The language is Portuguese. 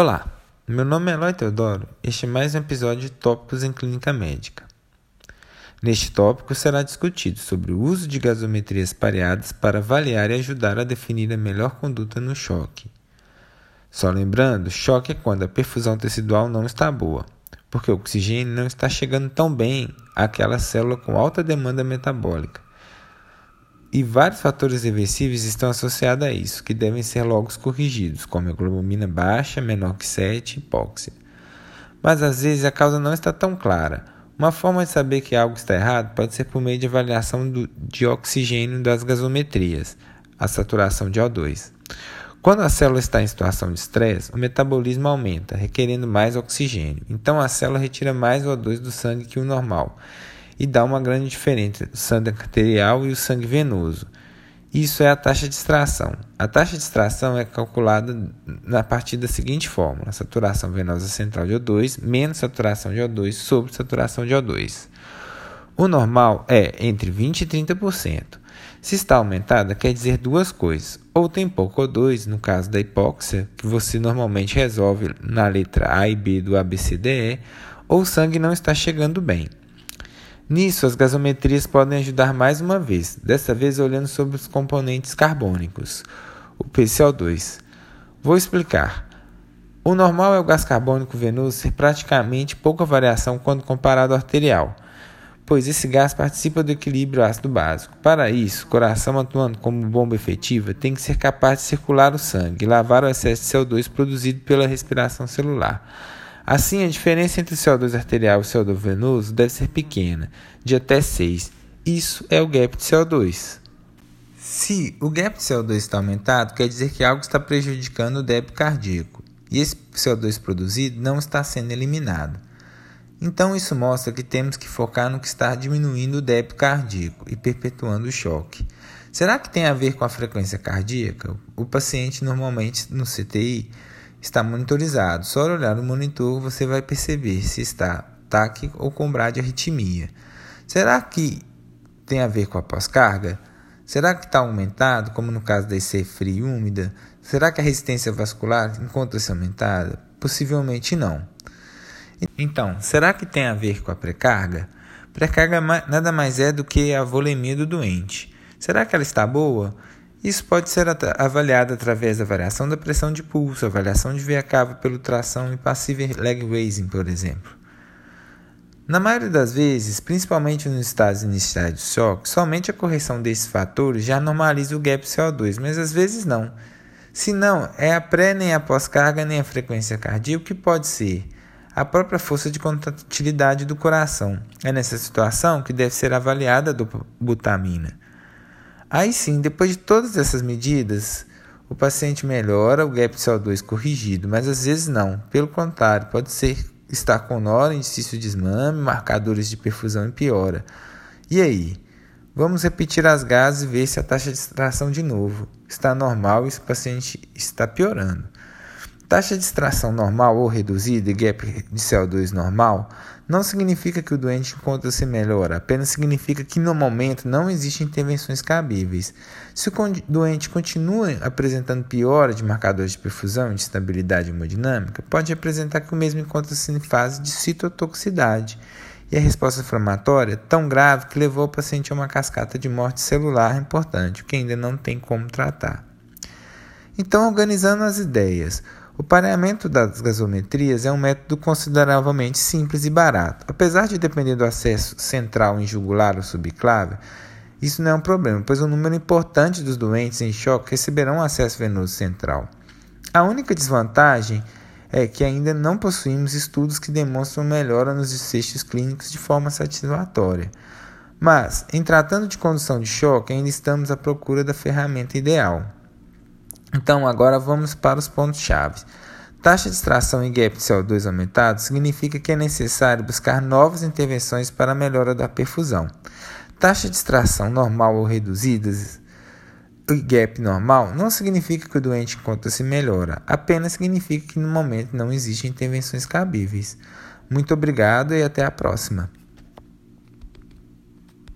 Olá, meu nome é Eloy Teodoro. Este é mais um episódio de Tópicos em Clínica Médica. Neste tópico será discutido sobre o uso de gasometrias pareadas para avaliar e ajudar a definir a melhor conduta no choque. Só lembrando, choque é quando a perfusão tecidual não está boa, porque o oxigênio não está chegando tão bem àquela célula com alta demanda metabólica e vários fatores reversíveis estão associados a isso, que devem ser logo corrigidos, como a globulina baixa, menor que 7 e hipóxia. Mas às vezes a causa não está tão clara. Uma forma de saber que algo está errado pode ser por meio de avaliação do, de oxigênio das gasometrias, a saturação de O2. Quando a célula está em situação de estresse, o metabolismo aumenta, requerendo mais oxigênio. Então a célula retira mais O2 do sangue que o normal e dá uma grande diferença entre o sangue arterial e o sangue venoso. Isso é a taxa de extração. A taxa de extração é calculada a partir da seguinte fórmula: saturação venosa central de O2 menos saturação de O2 sobre saturação de O2. O normal é entre 20% e 30%. Se está aumentada, quer dizer duas coisas. Ou tem pouco O2, no caso da hipóxia, que você normalmente resolve na letra A e B do ABCDE, ou o sangue não está chegando bem. Nisso, as gasometrias podem ajudar mais uma vez, dessa vez olhando sobre os componentes carbônicos, o PCO2. Vou explicar. O normal é o gás carbônico venoso ter praticamente pouca variação quando comparado ao arterial, pois esse gás participa do equilíbrio ácido básico. Para isso, o coração atuando como bomba efetiva tem que ser capaz de circular o sangue e lavar o excesso de CO2 produzido pela respiração celular. Assim, a diferença entre o CO2 arterial e o CO2 venoso deve ser pequena, de até 6. Isso é o gap de CO2. Se o gap de CO2 está aumentado, quer dizer que algo está prejudicando o débito cardíaco e esse CO2 produzido não está sendo eliminado. Então, isso mostra que temos que focar no que está diminuindo o débito cardíaco e perpetuando o choque. Será que tem a ver com a frequência cardíaca? O paciente normalmente no CTI está monitorizado. Só olhar o monitor você vai perceber se está TAC ou com bradiarritmia. Será que tem a ver com a pós-carga? Será que está aumentado, como no caso da IC fria e úmida? Será que a resistência vascular encontra-se aumentada? Possivelmente não. Então, será que tem a ver com a pré-carga? Pré-carga nada mais é do que a volemia do doente. Será que ela está boa? Isso pode ser avaliado através da variação da pressão de pulso, avaliação de veia cava pelo tração e passive leg raising, por exemplo. Na maioria das vezes, principalmente nos estados iniciais de choque, somente a correção desses fatores já normaliza o gap CO2, mas às vezes não. Se não, é a pré nem a pós-carga nem a frequência cardíaca que pode ser a própria força de contratilidade do coração. É nessa situação que deve ser avaliada a butamina. Aí sim, depois de todas essas medidas, o paciente melhora o gap CO2 corrigido, mas às vezes não. Pelo contrário, pode ser estar com nó, indício de desmame, marcadores de perfusão e piora. E aí? Vamos repetir as gases e ver se a taxa de extração de novo está normal e se o paciente está piorando. Taxa de extração normal ou reduzida e gap de CO2 normal não significa que o doente encontra-se melhor, apenas significa que no momento não existem intervenções cabíveis. Se o doente continua apresentando piora de marcadores de perfusão e de estabilidade hemodinâmica, pode representar que o mesmo encontra-se em fase de citotoxicidade e a resposta inflamatória tão grave que levou o paciente a uma cascata de morte celular importante, que ainda não tem como tratar. Então, organizando as ideias, o pareamento das gasometrias é um método consideravelmente simples e barato. Apesar de depender do acesso central em jugular ou subclave, isso não é um problema, pois um número importante dos doentes em choque receberão acesso venoso central. A única desvantagem é que ainda não possuímos estudos que demonstram melhora nos desfechos clínicos de forma satisfatória. Mas, em tratando de condução de choque, ainda estamos à procura da ferramenta ideal. Então, agora vamos para os pontos-chave. Taxa de extração e gap de CO2 aumentado significa que é necessário buscar novas intervenções para a melhora da perfusão. Taxa de extração normal ou reduzidas e gap normal não significa que o doente encontra-se melhora, apenas significa que no momento não existem intervenções cabíveis. Muito obrigado e até a próxima.